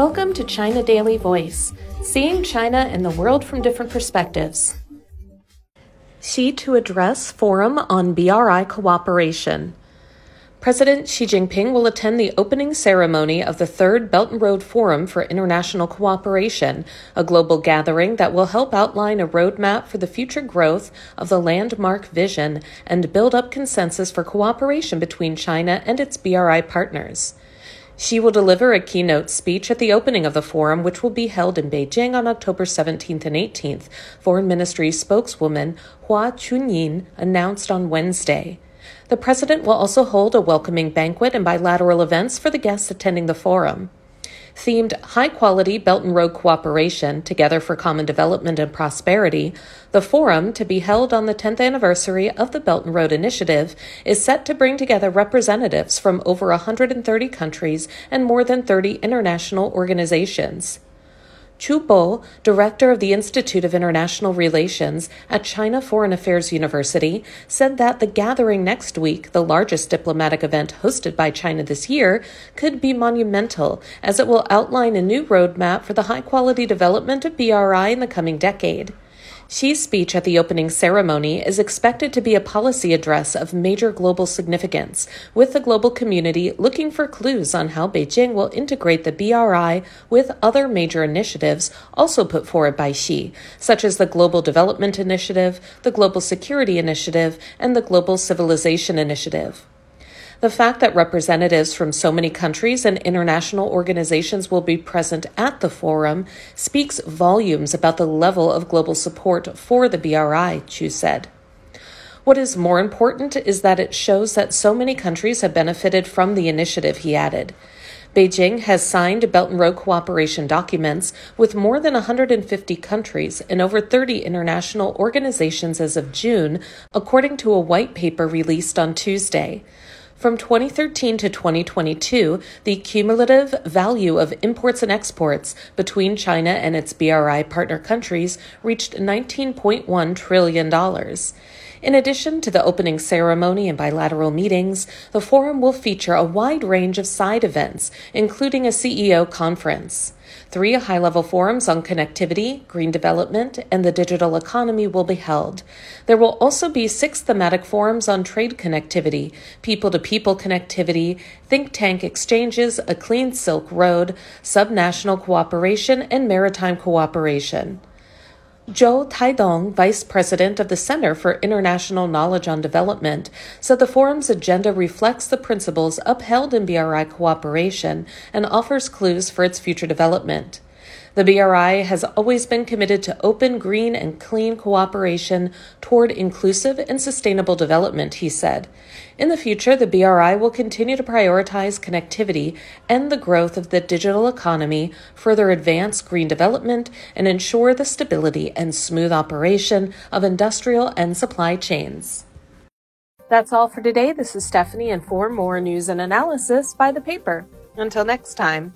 Welcome to China Daily Voice, seeing China and the world from different perspectives. Xi to address Forum on BRI Cooperation. President Xi Jinping will attend the opening ceremony of the third Belt and Road Forum for International Cooperation, a global gathering that will help outline a roadmap for the future growth of the landmark vision and build up consensus for cooperation between China and its BRI partners. Xi will deliver a keynote speech at the opening of the forum, which will be held in Beijing on October 17th and 18th, Foreign Ministry spokeswoman Hua Chunying announced on Wednesday. The president will also hold a welcoming banquet and bilateral events for the guests attending the forum. Themed High Quality Belt and Road Cooperation Together for Common Development and Prosperity, the forum, to be held on the 10th anniversary of the Belt and Road Initiative, is set to bring together representatives from over 130 countries and more than 30 international organizations. Qu Bo, director of the Institute of International Relations at China Foreign Affairs University, said that the gathering next week, the largest diplomatic event hosted by China this year, could be monumental as it will outline a new roadmap for the high quality development of BRI in the coming decade. Xi's speech at the opening ceremony is expected to be a policy address of major global significance, with the global community looking for clues on how Beijing will integrate the BRI with other major initiatives also put forward by Xi, such as the Global Development Initiative, the Global Security Initiative, and the Global Civilization Initiative. The fact that representatives from so many countries and international organizations will be present at the forum speaks volumes about the level of global support for the BRI, Qu said. What is more important is that it shows that so many countries have benefited from the initiative, he added. Beijing has signed Belt and Road cooperation documents with more than 150 countries and over 30 international organizations as of June, according to a white paper released on Tuesday. From 2013 to 2022, the cumulative value of imports and exports between China and its BRI partner countries reached $19.1 trillion. In addition to the opening ceremony and bilateral meetings, the forum will feature a wide range of side events, including a CEO conference. Three high level forums on connectivity, green development, and the digital economy will be held. There will also be six thematic forums on trade connectivity, people to people connectivity, think tank exchanges, a clean Silk Road, subnational cooperation, and maritime cooperation. Zhou Taidong, vice president of the Center for International Knowledge on Development, said the forum's agenda reflects the principles upheld in BRI cooperation and offers clues for its future development. The BRI has always been committed to open, green, and clean cooperation toward inclusive and sustainable development, he said. In the future, the BRI will continue to prioritize connectivity and the growth of the digital economy, further advance green development, and ensure the stability and smooth operation of industrial and supply chains. That's all for today. This is Stephanie, and for more news and analysis, buy the paper. Until next time.